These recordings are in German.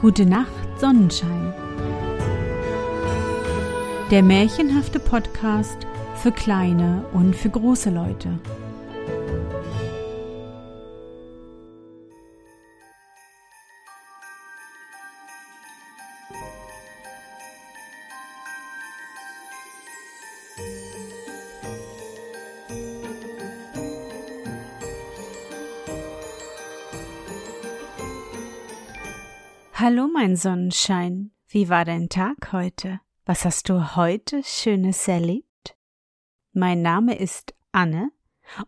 Gute Nacht, Sonnenschein. Der märchenhafte Podcast für kleine und für große Leute. Hallo, mein Sonnenschein. Wie war dein Tag heute? Was hast du heute Schönes erlebt? Mein Name ist Anne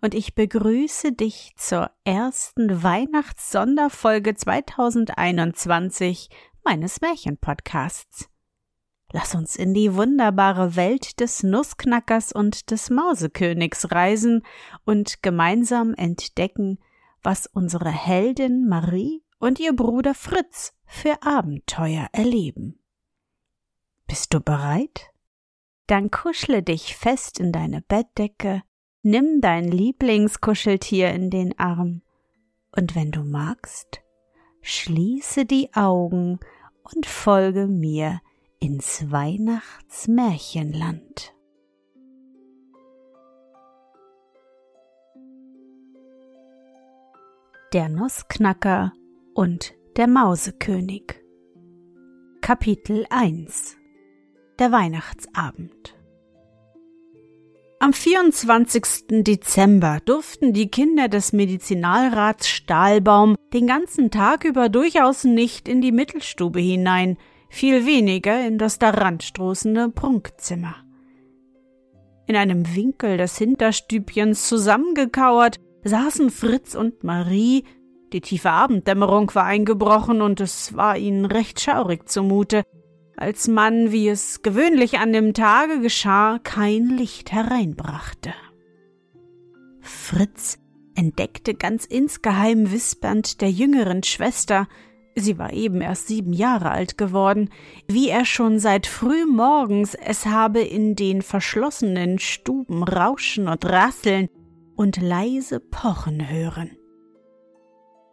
und ich begrüße dich zur ersten Weihnachtssonderfolge 2021 meines Märchenpodcasts. Lass uns in die wunderbare Welt des Nussknackers und des Mausekönigs reisen und gemeinsam entdecken, was unsere Heldin Marie und ihr Bruder Fritz für Abenteuer erleben. Bist du bereit? Dann kuschle dich fest in deine Bettdecke, nimm dein Lieblingskuscheltier in den Arm und wenn du magst, schließe die Augen und folge mir ins Weihnachtsmärchenland. Der Nussknacker und der Mausekönig Kapitel 1 Der Weihnachtsabend Am 24. Dezember durften die Kinder des Medizinalrats Stahlbaum den ganzen Tag über durchaus nicht in die Mittelstube hinein, viel weniger in das daran stoßende Prunkzimmer. In einem Winkel des Hinterstübchens zusammengekauert saßen Fritz und Marie die tiefe Abenddämmerung war eingebrochen und es war ihnen recht schaurig zumute, als man, wie es gewöhnlich an dem Tage geschah, kein Licht hereinbrachte. Fritz entdeckte ganz insgeheim wispernd der jüngeren Schwester, sie war eben erst sieben Jahre alt geworden, wie er schon seit früh morgens es habe in den verschlossenen Stuben rauschen und rasseln und leise pochen hören.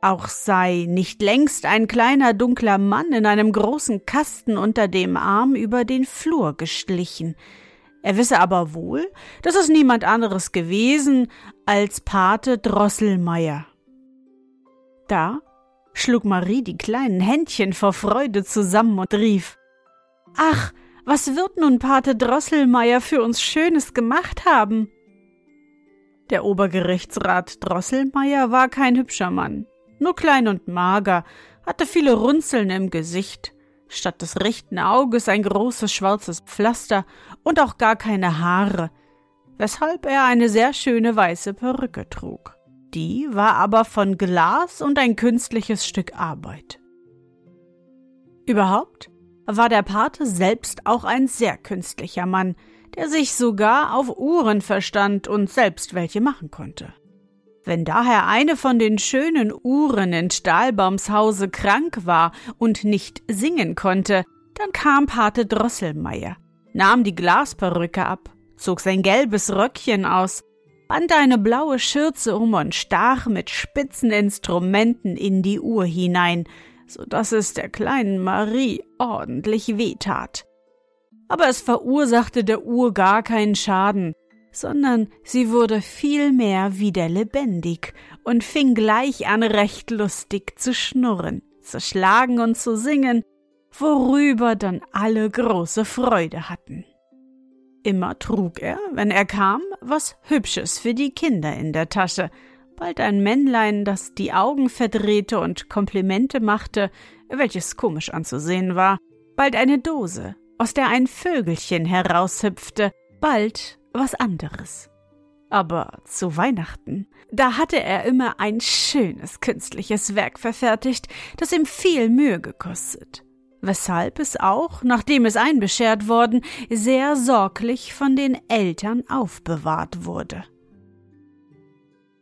Auch sei nicht längst ein kleiner dunkler Mann in einem großen Kasten unter dem Arm über den Flur geschlichen. Er wisse aber wohl, dass es niemand anderes gewesen als Pate Drosselmeier. Da schlug Marie die kleinen Händchen vor Freude zusammen und rief Ach, was wird nun Pate Drosselmeier für uns Schönes gemacht haben? Der Obergerichtsrat Drosselmeier war kein hübscher Mann nur klein und mager, hatte viele Runzeln im Gesicht, statt des rechten Auges ein großes schwarzes Pflaster und auch gar keine Haare, weshalb er eine sehr schöne weiße Perücke trug. Die war aber von Glas und ein künstliches Stück Arbeit. Überhaupt war der Pate selbst auch ein sehr künstlicher Mann, der sich sogar auf Uhren verstand und selbst welche machen konnte. Wenn daher eine von den schönen Uhren in Stahlbaums Hause krank war und nicht singen konnte, dann kam Pate Drosselmeier, nahm die Glasperücke ab, zog sein gelbes Röckchen aus, band eine blaue Schürze um und stach mit spitzen Instrumenten in die Uhr hinein, so dass es der kleinen Marie ordentlich wehtat. Aber es verursachte der Uhr gar keinen Schaden, sondern sie wurde vielmehr wieder lebendig und fing gleich an recht lustig zu schnurren, zu schlagen und zu singen, worüber dann alle große Freude hatten. Immer trug er, wenn er kam, was Hübsches für die Kinder in der Tasche, bald ein Männlein, das die Augen verdrehte und Komplimente machte, welches komisch anzusehen war, bald eine Dose, aus der ein Vögelchen heraushüpfte, bald was anderes. Aber zu Weihnachten, da hatte er immer ein schönes künstliches Werk verfertigt, das ihm viel Mühe gekostet, weshalb es auch, nachdem es einbeschert worden, sehr sorglich von den Eltern aufbewahrt wurde.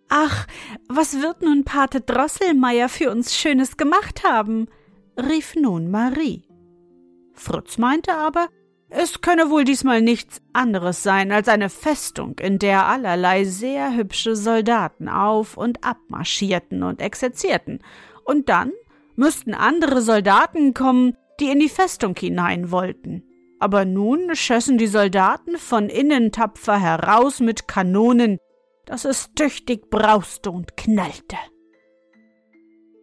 Ach, was wird nun Pate Drosselmeier für uns Schönes gemacht haben? rief nun Marie. Fritz meinte aber, es könne wohl diesmal nichts anderes sein als eine Festung, in der allerlei sehr hübsche Soldaten auf und abmarschierten und exerzierten, und dann müssten andere Soldaten kommen, die in die Festung hinein wollten. Aber nun schössen die Soldaten von innen tapfer heraus mit Kanonen, dass es tüchtig brauste und knallte.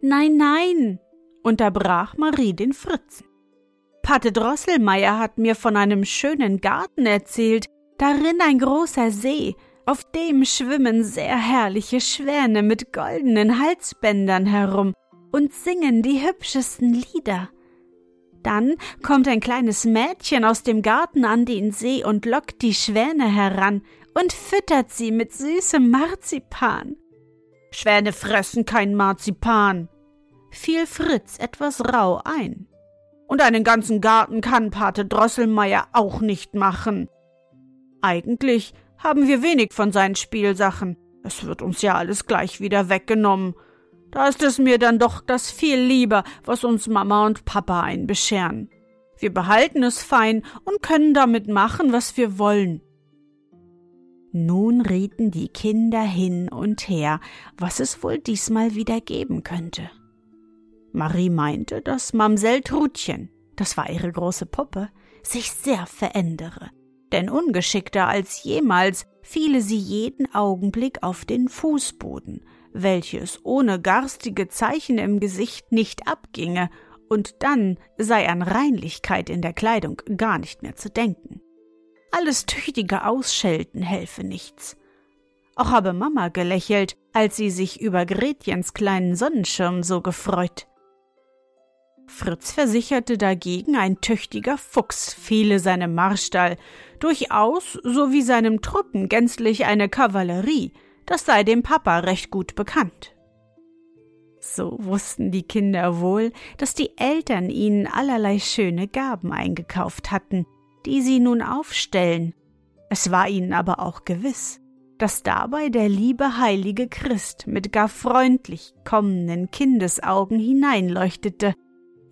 Nein, nein, unterbrach Marie den Fritzen. Pate Drosselmeier hat mir von einem schönen Garten erzählt, darin ein großer See, auf dem schwimmen sehr herrliche Schwäne mit goldenen Halsbändern herum und singen die hübschesten Lieder. Dann kommt ein kleines Mädchen aus dem Garten an den See und lockt die Schwäne heran und füttert sie mit süßem Marzipan. Schwäne fressen kein Marzipan, fiel Fritz etwas rau ein. Und einen ganzen Garten kann Pate Drosselmeier auch nicht machen. Eigentlich haben wir wenig von seinen Spielsachen. Es wird uns ja alles gleich wieder weggenommen. Da ist es mir dann doch das viel lieber, was uns Mama und Papa einbescheren. Wir behalten es fein und können damit machen, was wir wollen. Nun rieten die Kinder hin und her, was es wohl diesmal wieder geben könnte. Marie meinte, dass Mamsell Trutchen, das war ihre große Puppe, sich sehr verändere, denn ungeschickter als jemals fiele sie jeden Augenblick auf den Fußboden, welches ohne garstige Zeichen im Gesicht nicht abginge, und dann sei an Reinlichkeit in der Kleidung gar nicht mehr zu denken. Alles tüchtige Ausschelten helfe nichts. Auch habe Mama gelächelt, als sie sich über Gretchens kleinen Sonnenschirm so gefreut. Fritz versicherte dagegen, ein tüchtiger Fuchs fehle seinem Marstall, durchaus sowie seinem Truppen gänzlich eine Kavallerie, das sei dem Papa recht gut bekannt. So wussten die Kinder wohl, dass die Eltern ihnen allerlei schöne Gaben eingekauft hatten, die sie nun aufstellen. Es war ihnen aber auch gewiss, dass dabei der liebe heilige Christ mit gar freundlich kommenden Kindesaugen hineinleuchtete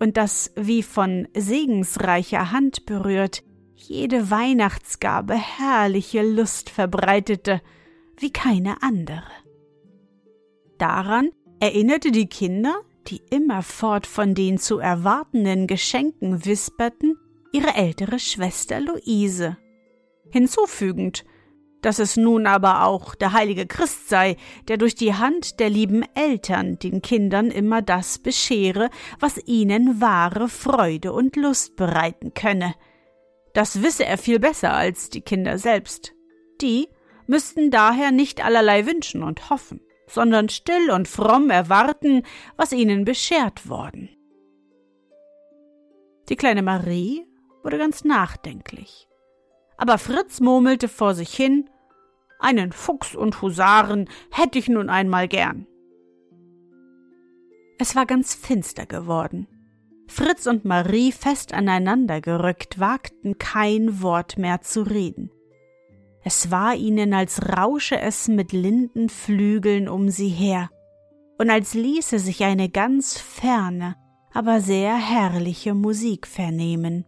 und das wie von segensreicher Hand berührt jede Weihnachtsgabe herrliche Lust verbreitete, wie keine andere. Daran erinnerte die Kinder, die immerfort von den zu erwartenden Geschenken wisperten, ihre ältere Schwester Luise. Hinzufügend, dass es nun aber auch der heilige Christ sei, der durch die Hand der lieben Eltern den Kindern immer das beschere, was ihnen wahre Freude und Lust bereiten könne. Das wisse er viel besser als die Kinder selbst. Die müssten daher nicht allerlei wünschen und hoffen, sondern still und fromm erwarten, was ihnen beschert worden. Die kleine Marie wurde ganz nachdenklich. Aber Fritz murmelte vor sich hin einen Fuchs und Husaren hätte ich nun einmal gern. Es war ganz finster geworden. Fritz und Marie fest aneinander gerückt, wagten kein Wort mehr zu reden. Es war ihnen, als rausche es mit Lindenflügeln um sie her und als ließe sich eine ganz ferne, aber sehr herrliche Musik vernehmen.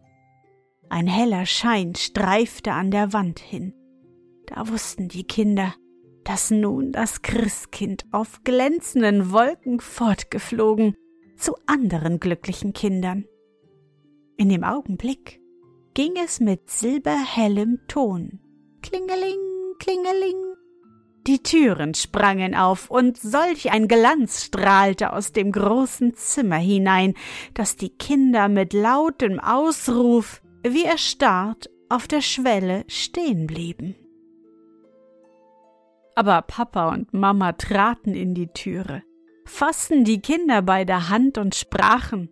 Ein heller Schein streifte an der Wand hin. Da wussten die Kinder, dass nun das Christkind auf glänzenden Wolken fortgeflogen zu anderen glücklichen Kindern. In dem Augenblick ging es mit silberhellem Ton. Klingeling, klingeling. Die Türen sprangen auf, und solch ein Glanz strahlte aus dem großen Zimmer hinein, dass die Kinder mit lautem Ausruf, wie erstarrt, auf der Schwelle stehen blieben. Aber Papa und Mama traten in die Türe, fassten die Kinder bei der Hand und sprachen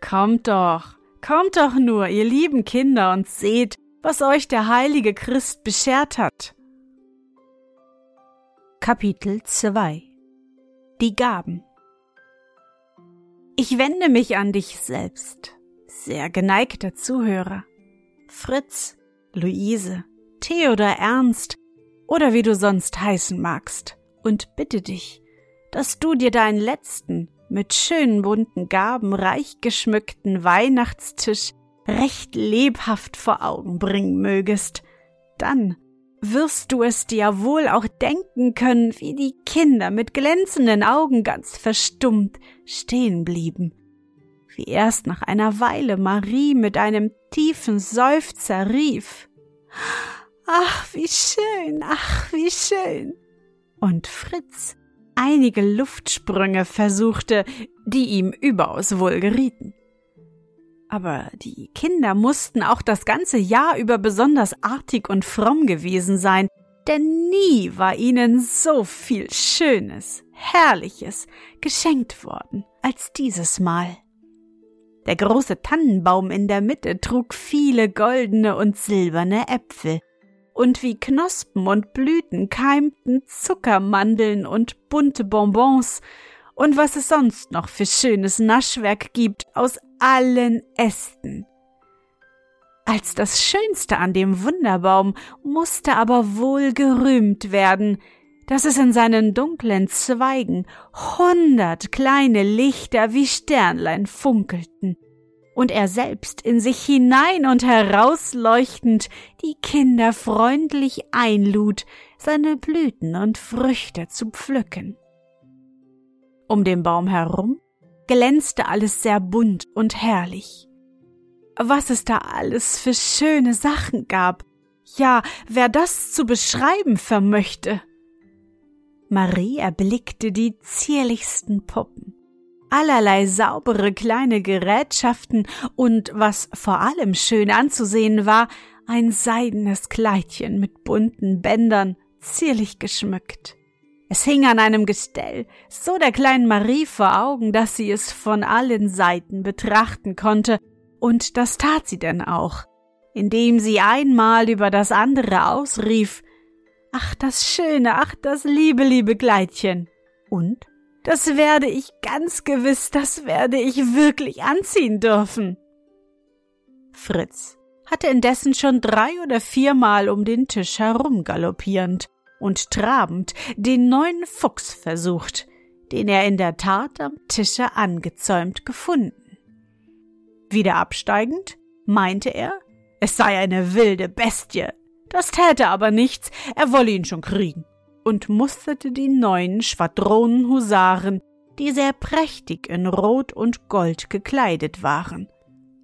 Kommt doch, kommt doch nur, ihr lieben Kinder, und seht, was euch der heilige Christ beschert hat. Kapitel 2 Die Gaben. Ich wende mich an dich selbst, sehr geneigter Zuhörer. Fritz, Luise, Theodor Ernst, oder wie du sonst heißen magst, und bitte dich, dass du dir deinen letzten, mit schönen bunten Gaben reich geschmückten Weihnachtstisch recht lebhaft vor Augen bringen mögest, dann wirst du es dir wohl auch denken können, wie die Kinder mit glänzenden Augen ganz verstummt stehen blieben wie erst nach einer Weile Marie mit einem tiefen Seufzer rief Ach, wie schön, ach, wie schön. Und Fritz einige Luftsprünge versuchte, die ihm überaus wohl gerieten. Aber die Kinder mussten auch das ganze Jahr über besonders artig und fromm gewesen sein, denn nie war ihnen so viel Schönes, Herrliches geschenkt worden als dieses Mal. Der große Tannenbaum in der Mitte trug viele goldene und silberne Äpfel, und wie Knospen und Blüten keimten Zuckermandeln und bunte Bonbons. Und was es sonst noch für schönes Naschwerk gibt aus allen Ästen. Als das Schönste an dem Wunderbaum musste aber wohl gerühmt werden, dass es in seinen dunklen Zweigen hundert kleine Lichter wie Sternlein funkelten, und er selbst in sich hinein und herausleuchtend die Kinder freundlich einlud, seine Blüten und Früchte zu pflücken. Um den Baum herum glänzte alles sehr bunt und herrlich. Was es da alles für schöne Sachen gab, ja, wer das zu beschreiben vermöchte. Marie erblickte die zierlichsten Puppen, allerlei saubere kleine Gerätschaften und was vor allem schön anzusehen war, ein seidenes Kleidchen mit bunten Bändern, zierlich geschmückt. Es hing an einem Gestell, so der kleinen Marie vor Augen, dass sie es von allen Seiten betrachten konnte, und das tat sie denn auch, indem sie einmal über das andere ausrief, Ach, das schöne, ach, das liebe, liebe Kleidchen. Und? Das werde ich ganz gewiss, das werde ich wirklich anziehen dürfen. Fritz hatte indessen schon drei oder viermal um den Tisch herumgaloppierend und trabend den neuen Fuchs versucht, den er in der Tat am Tische angezäumt gefunden. Wieder absteigend meinte er, es sei eine wilde Bestie, das täte aber nichts, er wolle ihn schon kriegen, und musterte die neuen Schwadronen Husaren, die sehr prächtig in Rot und Gold gekleidet waren,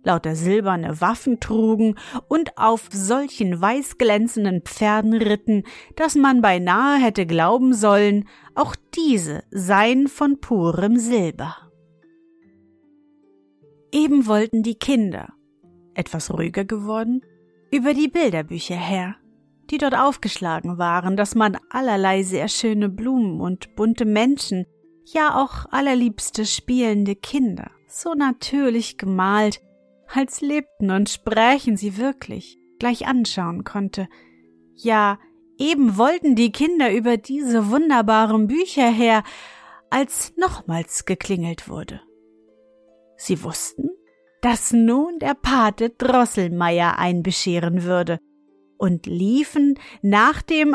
lauter silberne Waffen trugen und auf solchen weißglänzenden Pferden ritten, dass man beinahe hätte glauben sollen, auch diese seien von purem Silber. Eben wollten die Kinder, etwas ruhiger geworden, über die Bilderbücher her, die dort aufgeschlagen waren, dass man allerlei sehr schöne Blumen und bunte Menschen, ja auch allerliebste spielende Kinder, so natürlich gemalt, als lebten und sprächen sie wirklich, gleich anschauen konnte. Ja, eben wollten die Kinder über diese wunderbaren Bücher her, als nochmals geklingelt wurde. Sie wussten, dass nun der Pate Drosselmeier einbescheren würde und liefen nach dem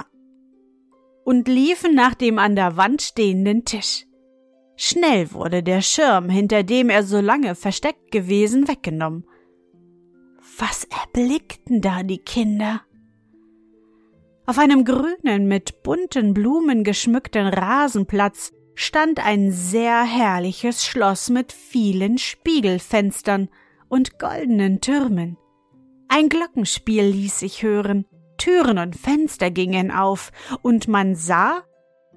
und liefen nach dem an der Wand stehenden Tisch. Schnell wurde der Schirm, hinter dem er so lange versteckt gewesen, weggenommen. Was erblickten da die Kinder? Auf einem grünen, mit bunten Blumen geschmückten Rasenplatz stand ein sehr herrliches Schloss mit vielen Spiegelfenstern und goldenen Türmen. Ein Glockenspiel ließ sich hören, Türen und Fenster gingen auf, und man sah,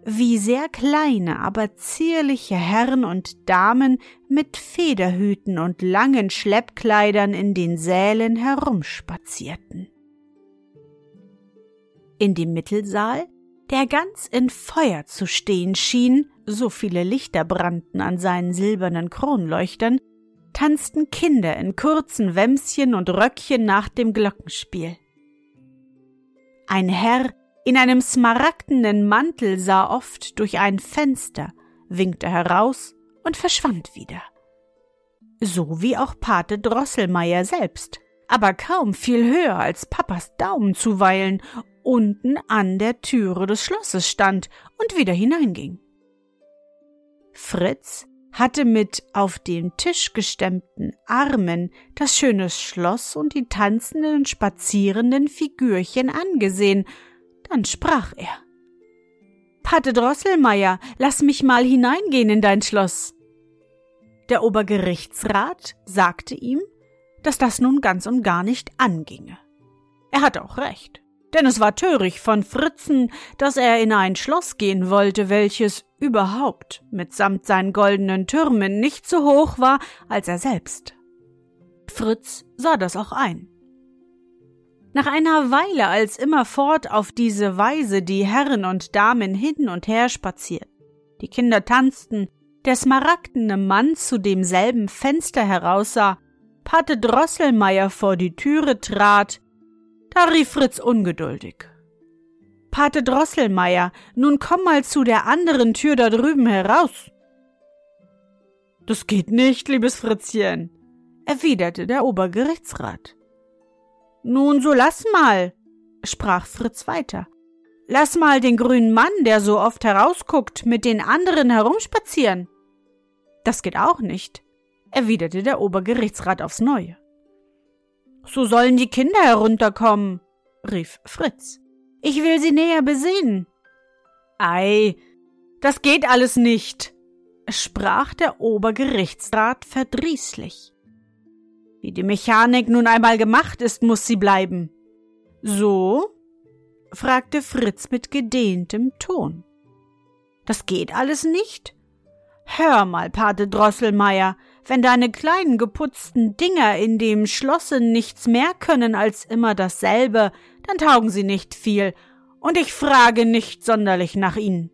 wie sehr kleine, aber zierliche Herren und Damen mit Federhüten und langen Schleppkleidern in den Sälen herumspazierten. In dem Mittelsaal, der ganz in Feuer zu stehen schien, so viele Lichter brannten an seinen silbernen Kronleuchtern, tanzten Kinder in kurzen Wämschen und Röckchen nach dem Glockenspiel. Ein Herr in einem smaragdenen Mantel sah oft durch ein Fenster, winkte heraus und verschwand wieder. So wie auch Pate Drosselmeier selbst, aber kaum viel höher als Papas Daumen zuweilen unten an der Türe des Schlosses stand und wieder hineinging. Fritz hatte mit auf den Tisch gestemmten Armen das schöne Schloss und die tanzenden und spazierenden Figürchen angesehen, dann sprach er Pate Drosselmeier, lass mich mal hineingehen in dein Schloss. Der Obergerichtsrat sagte ihm, dass das nun ganz und gar nicht anginge. Er hatte auch recht, denn es war töricht von Fritzen, dass er in ein Schloss gehen wollte, welches überhaupt mitsamt seinen goldenen Türmen nicht so hoch war als er selbst. Fritz sah das auch ein. Nach einer Weile, als immerfort auf diese Weise die Herren und Damen hin und her spazierten, die Kinder tanzten, der smaragdene Mann zu demselben Fenster heraussah, Pate Drosselmeier vor die Türe trat, da rief Fritz ungeduldig. Pate Drosselmeier, nun komm mal zu der anderen Tür da drüben heraus. Das geht nicht, liebes Fritzchen, erwiderte der Obergerichtsrat. Nun, so lass mal, sprach Fritz weiter. Lass mal den grünen Mann, der so oft herausguckt, mit den anderen herumspazieren. Das geht auch nicht, erwiderte der Obergerichtsrat aufs Neue. So sollen die Kinder herunterkommen, rief Fritz. Ich will sie näher besehen. Ei, das geht alles nicht, sprach der Obergerichtsrat verdrießlich. Wie die Mechanik nun einmal gemacht ist, muss sie bleiben. So? fragte Fritz mit gedehntem Ton. Das geht alles nicht? Hör mal, Pate Drosselmeier, wenn deine kleinen geputzten Dinger in dem Schlosse nichts mehr können als immer dasselbe, dann taugen sie nicht viel, und ich frage nicht sonderlich nach ihnen.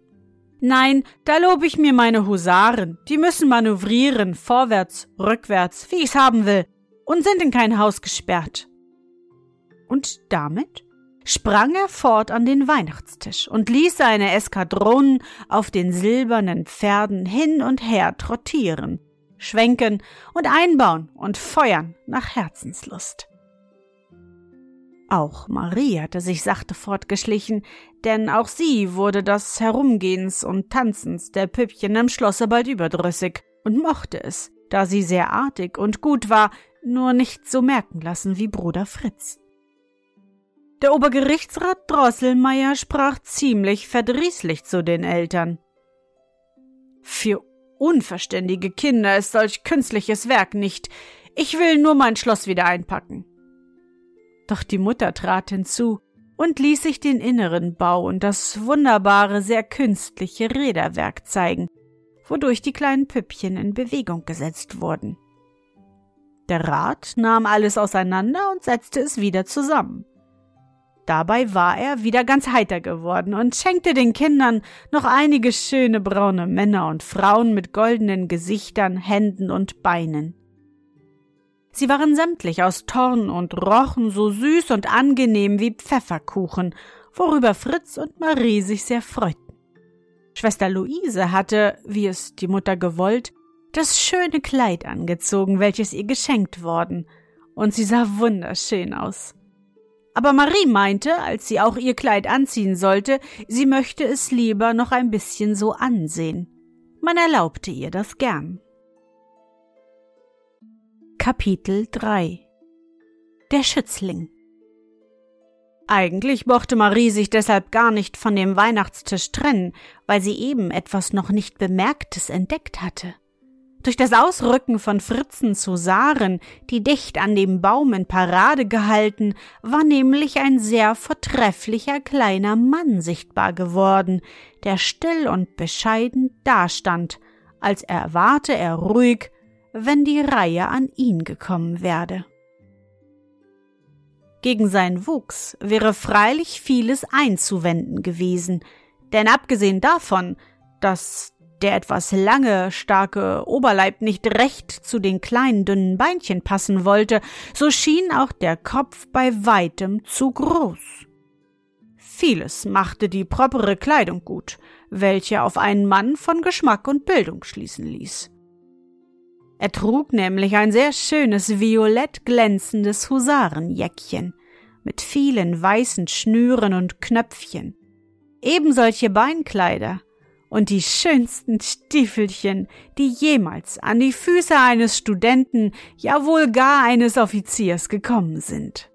Nein, da lob ich mir meine Husaren, die müssen manövrieren, vorwärts, rückwärts, wie ich's haben will, und sind in kein Haus gesperrt. Und damit sprang er fort an den Weihnachtstisch und ließ seine Eskadronen auf den silbernen Pferden hin und her trottieren, schwenken und einbauen und feuern nach Herzenslust. Auch Marie hatte sich sachte fortgeschlichen, denn auch sie wurde des Herumgehens und Tanzens der Püppchen im Schlosse bald überdrüssig und mochte es, da sie sehr artig und gut war, nur nicht so merken lassen wie Bruder Fritz. Der Obergerichtsrat Drosselmeier sprach ziemlich verdrießlich zu den Eltern. Für unverständige Kinder ist solch künstliches Werk nicht. Ich will nur mein Schloss wieder einpacken. Doch die Mutter trat hinzu und ließ sich den inneren Bau und das wunderbare, sehr künstliche Räderwerk zeigen, wodurch die kleinen Püppchen in Bewegung gesetzt wurden. Der Rat nahm alles auseinander und setzte es wieder zusammen. Dabei war er wieder ganz heiter geworden und schenkte den Kindern noch einige schöne braune Männer und Frauen mit goldenen Gesichtern, Händen und Beinen. Sie waren sämtlich aus Torn und rochen so süß und angenehm wie Pfefferkuchen, worüber Fritz und Marie sich sehr freuten. Schwester Luise hatte, wie es die Mutter gewollt, das schöne Kleid angezogen, welches ihr geschenkt worden, und sie sah wunderschön aus. Aber Marie meinte, als sie auch ihr Kleid anziehen sollte, sie möchte es lieber noch ein bisschen so ansehen. Man erlaubte ihr das gern. Kapitel 3 Der Schützling Eigentlich mochte Marie sich deshalb gar nicht von dem Weihnachtstisch trennen, weil sie eben etwas noch nicht Bemerktes entdeckt hatte. Durch das Ausrücken von Fritzen zu Saren, die dicht an dem Baum in Parade gehalten, war nämlich ein sehr vortrefflicher kleiner Mann sichtbar geworden, der still und bescheiden dastand, als erwarte er ruhig, wenn die Reihe an ihn gekommen werde. Gegen seinen Wuchs wäre freilich vieles einzuwenden gewesen, denn abgesehen davon, dass der etwas lange, starke Oberleib nicht recht zu den kleinen, dünnen Beinchen passen wollte, so schien auch der Kopf bei weitem zu groß. Vieles machte die propere Kleidung gut, welche auf einen Mann von Geschmack und Bildung schließen ließ. Er trug nämlich ein sehr schönes violett glänzendes Husarenjäckchen mit vielen weißen Schnüren und Knöpfchen. Ebensolche Beinkleider und die schönsten Stiefelchen, die jemals an die Füße eines Studenten, ja wohl gar eines Offiziers gekommen sind.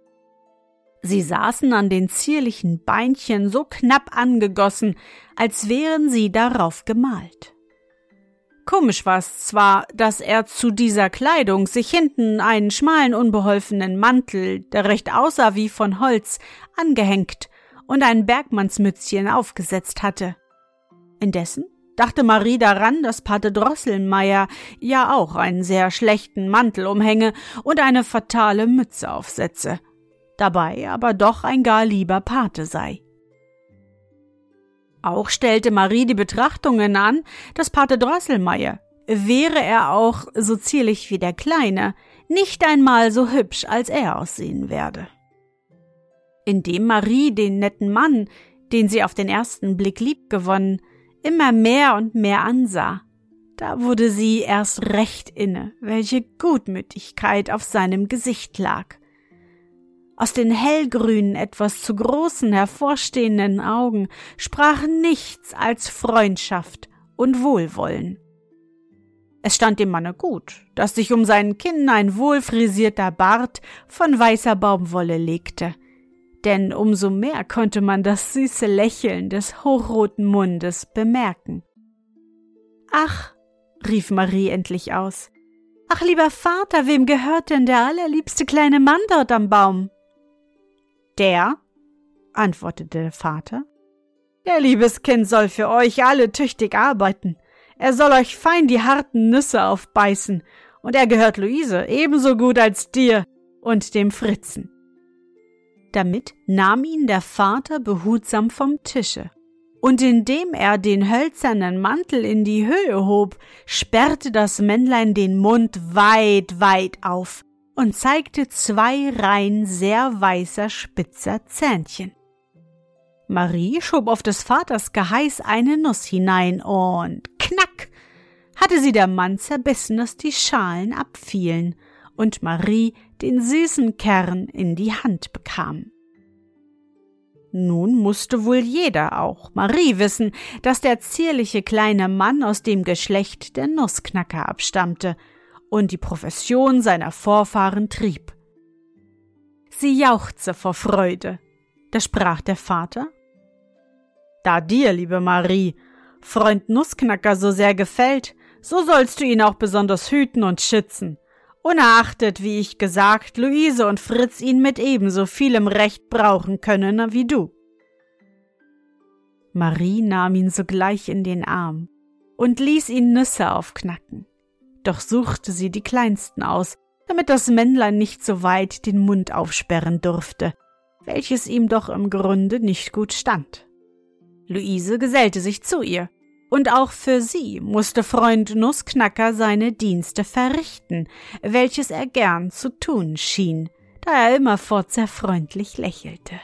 Sie saßen an den zierlichen Beinchen so knapp angegossen, als wären sie darauf gemalt. Komisch war es zwar, dass er zu dieser Kleidung sich hinten einen schmalen, unbeholfenen Mantel, der recht aussah wie von Holz, angehängt und ein Bergmannsmützchen aufgesetzt hatte. Indessen dachte Marie daran, dass Pate Drosselmeier ja auch einen sehr schlechten Mantel umhänge und eine fatale Mütze aufsetze, dabei aber doch ein gar lieber Pate sei. Auch stellte Marie die Betrachtungen an, dass Pate Drosselmeier, wäre er auch so zierlich wie der Kleine, nicht einmal so hübsch als er aussehen werde. Indem Marie den netten Mann, den sie auf den ersten Blick lieb gewonnen, immer mehr und mehr ansah, da wurde sie erst recht inne, welche Gutmütigkeit auf seinem Gesicht lag. Aus den hellgrünen, etwas zu großen, hervorstehenden Augen sprach nichts als Freundschaft und Wohlwollen. Es stand dem Manne gut, dass sich um seinen Kinn ein wohlfrisierter Bart von weißer Baumwolle legte, denn umso mehr konnte man das süße Lächeln des hochroten Mundes bemerken. Ach, rief Marie endlich aus. Ach, lieber Vater, wem gehört denn der allerliebste kleine Mann dort am Baum? Der, antwortete der Vater, der liebes Kind soll für euch alle tüchtig arbeiten. Er soll euch fein die harten Nüsse aufbeißen, und er gehört Luise ebenso gut als dir und dem Fritzen. Damit nahm ihn der Vater behutsam vom Tische, und indem er den hölzernen Mantel in die Höhe hob, sperrte das Männlein den Mund weit, weit auf, und zeigte zwei Reihen sehr weißer spitzer Zähnchen. Marie schob auf des Vaters Geheiß eine Nuss hinein und knack hatte sie der Mann zerbissen, dass die Schalen abfielen und Marie den süßen Kern in die Hand bekam. Nun musste wohl jeder, auch Marie, wissen, dass der zierliche kleine Mann aus dem Geschlecht der Nussknacker abstammte und die Profession seiner Vorfahren trieb. Sie jauchzte vor Freude. Da sprach der Vater Da dir, liebe Marie, Freund Nussknacker so sehr gefällt, so sollst du ihn auch besonders hüten und schützen, unerachtet, wie ich gesagt, Luise und Fritz ihn mit ebenso vielem Recht brauchen können wie du. Marie nahm ihn sogleich in den Arm und ließ ihn Nüsse aufknacken doch suchte sie die kleinsten aus, damit das Männlein nicht so weit den Mund aufsperren durfte, welches ihm doch im Grunde nicht gut stand. Luise gesellte sich zu ihr, und auch für sie musste Freund Nussknacker seine Dienste verrichten, welches er gern zu tun schien, da er immerfort sehr freundlich lächelte.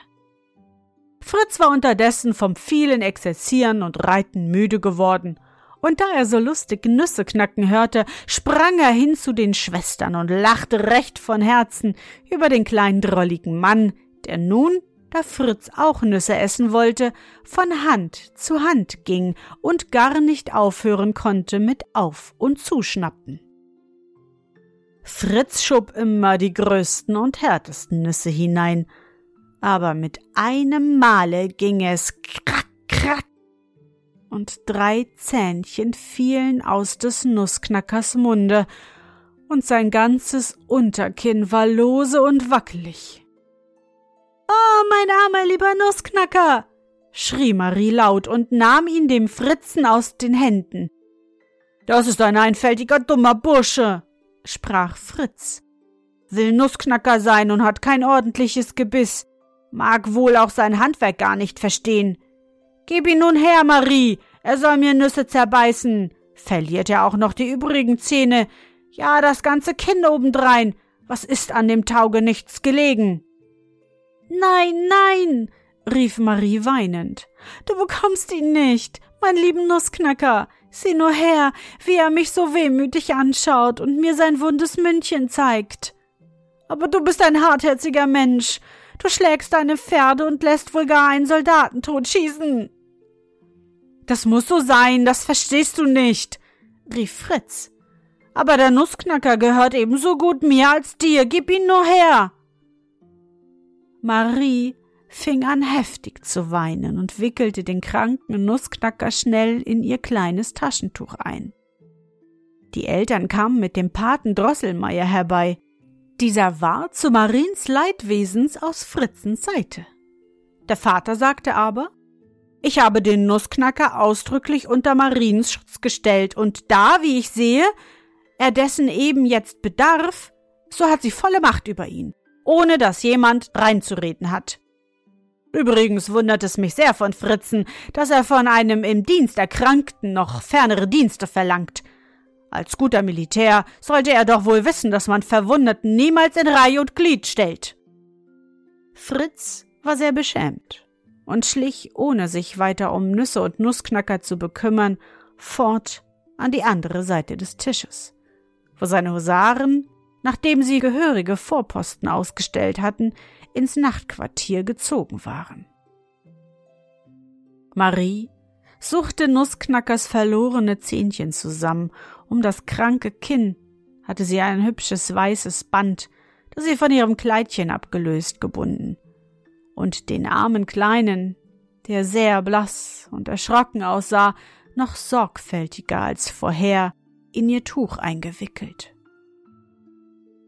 Fritz war unterdessen vom vielen Exerzieren und Reiten müde geworden und da er so lustig Nüsse knacken hörte, sprang er hin zu den Schwestern und lachte recht von Herzen über den kleinen drolligen Mann, der nun, da Fritz auch Nüsse essen wollte, von Hand zu Hand ging und gar nicht aufhören konnte mit Auf- und Zuschnappen. Fritz schob immer die größten und härtesten Nüsse hinein, aber mit einem Male ging es krack, krack und drei Zähnchen fielen aus des Nussknackers Munde, und sein ganzes Unterkinn war lose und wackelig. Oh, mein armer lieber Nussknacker! schrie Marie laut und nahm ihn dem Fritzen aus den Händen. Das ist ein einfältiger dummer Bursche, sprach Fritz. Will Nussknacker sein und hat kein ordentliches Gebiss, mag wohl auch sein Handwerk gar nicht verstehen. Gib ihn nun her, Marie, er soll mir Nüsse zerbeißen. Verliert er auch noch die übrigen Zähne. Ja, das ganze Kinn obendrein. Was ist an dem Taugenichts gelegen? Nein, nein, rief Marie weinend. Du bekommst ihn nicht, mein lieben Nussknacker. Sieh nur her, wie er mich so wehmütig anschaut und mir sein wundes Mündchen zeigt. Aber du bist ein hartherziger Mensch. Du schlägst deine Pferde und lässt wohl gar einen Soldaten totschießen. Das muss so sein, das verstehst du nicht, rief Fritz. Aber der Nussknacker gehört ebenso gut mir als dir, gib ihn nur her. Marie fing an heftig zu weinen und wickelte den kranken Nussknacker schnell in ihr kleines Taschentuch ein. Die Eltern kamen mit dem Paten Drosselmeier herbei. Dieser war zu Mariens Leidwesens aus Fritzens Seite. Der Vater sagte aber, ich habe den Nussknacker ausdrücklich unter Mariens Schutz gestellt, und da, wie ich sehe, er dessen eben jetzt bedarf, so hat sie volle Macht über ihn, ohne dass jemand reinzureden hat. Übrigens wundert es mich sehr von Fritzen, dass er von einem im Dienst Erkrankten noch fernere Dienste verlangt. Als guter Militär sollte er doch wohl wissen, dass man Verwundeten niemals in Reihe und Glied stellt. Fritz war sehr beschämt und schlich, ohne sich weiter um Nüsse und Nussknacker zu bekümmern, fort an die andere Seite des Tisches, wo seine Husaren, nachdem sie gehörige Vorposten ausgestellt hatten, ins Nachtquartier gezogen waren. Marie suchte Nussknackers verlorene Zähnchen zusammen, um das kranke Kinn hatte sie ein hübsches weißes Band, das sie von ihrem Kleidchen abgelöst gebunden, und den armen Kleinen, der sehr blass und erschrocken aussah, noch sorgfältiger als vorher in ihr Tuch eingewickelt.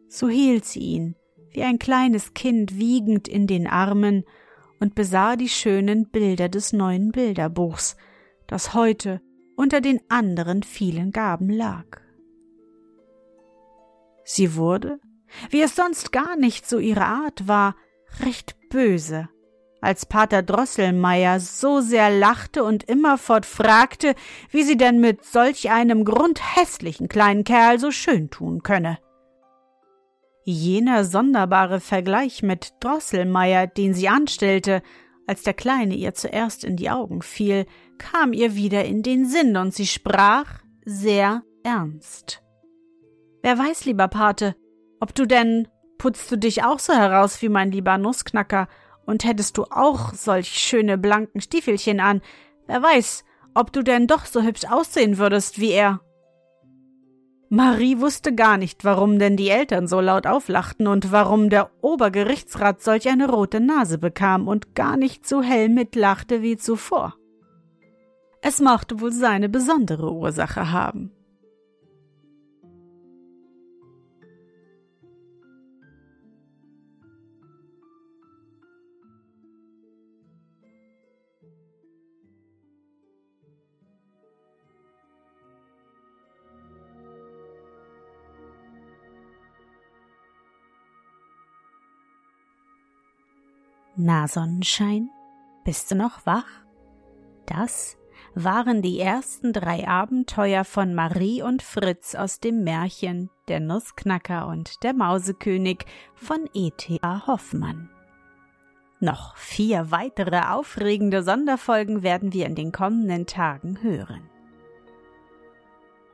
So hielt sie ihn, wie ein kleines Kind wiegend in den Armen und besah die schönen Bilder des neuen Bilderbuchs, das heute unter den anderen vielen Gaben lag. Sie wurde, wie es sonst gar nicht so ihre Art war, recht böse, als Pater Drosselmeier so sehr lachte und immerfort fragte, wie sie denn mit solch einem grundhässlichen kleinen Kerl so schön tun könne. Jener sonderbare Vergleich mit Drosselmeier, den sie anstellte, als der Kleine ihr zuerst in die Augen fiel, kam ihr wieder in den Sinn und sie sprach sehr ernst. Wer weiß, lieber Pate, ob du denn, putzt du dich auch so heraus wie mein lieber Nussknacker und hättest du auch solch schöne blanken Stiefelchen an, wer weiß, ob du denn doch so hübsch aussehen würdest wie er. Marie wusste gar nicht, warum denn die Eltern so laut auflachten und warum der Obergerichtsrat solch eine rote Nase bekam und gar nicht so hell mitlachte wie zuvor. Es mochte wohl seine besondere Ursache haben. Sonnenschein, bist du noch wach? Das waren die ersten drei Abenteuer von Marie und Fritz aus dem Märchen Der Nussknacker und der Mausekönig von E.T.A. Hoffmann. Noch vier weitere aufregende Sonderfolgen werden wir in den kommenden Tagen hören.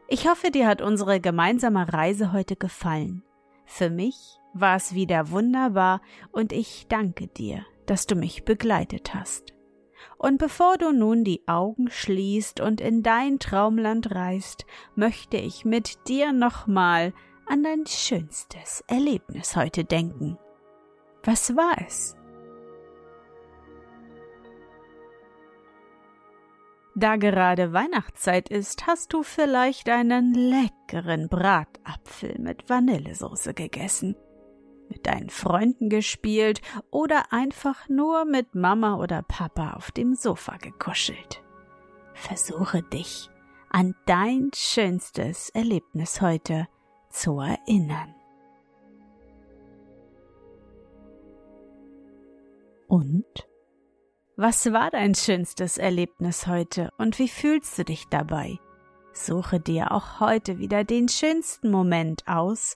Ich hoffe, dir hat unsere gemeinsame Reise heute gefallen. Für mich war es wieder wunderbar und ich danke dir dass du mich begleitet hast. Und bevor du nun die Augen schließt und in dein Traumland reist, möchte ich mit dir nochmal an dein schönstes Erlebnis heute denken. Was war es? Da gerade Weihnachtszeit ist, hast du vielleicht einen leckeren Bratapfel mit Vanillesoße gegessen mit deinen Freunden gespielt oder einfach nur mit Mama oder Papa auf dem Sofa gekuschelt. Versuche dich an dein schönstes Erlebnis heute zu erinnern. Und? Was war dein schönstes Erlebnis heute und wie fühlst du dich dabei? Suche dir auch heute wieder den schönsten Moment aus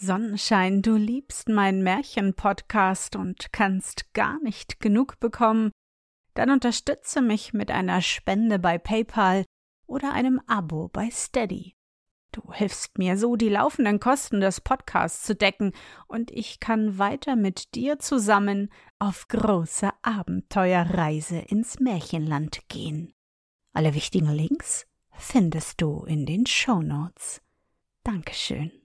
Sonnenschein, du liebst meinen Märchen-Podcast und kannst gar nicht genug bekommen, dann unterstütze mich mit einer Spende bei PayPal oder einem Abo bei Steady. Du hilfst mir so, die laufenden Kosten des Podcasts zu decken, und ich kann weiter mit dir zusammen auf große Abenteuerreise ins Märchenland gehen. Alle wichtigen Links findest du in den Show Notes. Dankeschön.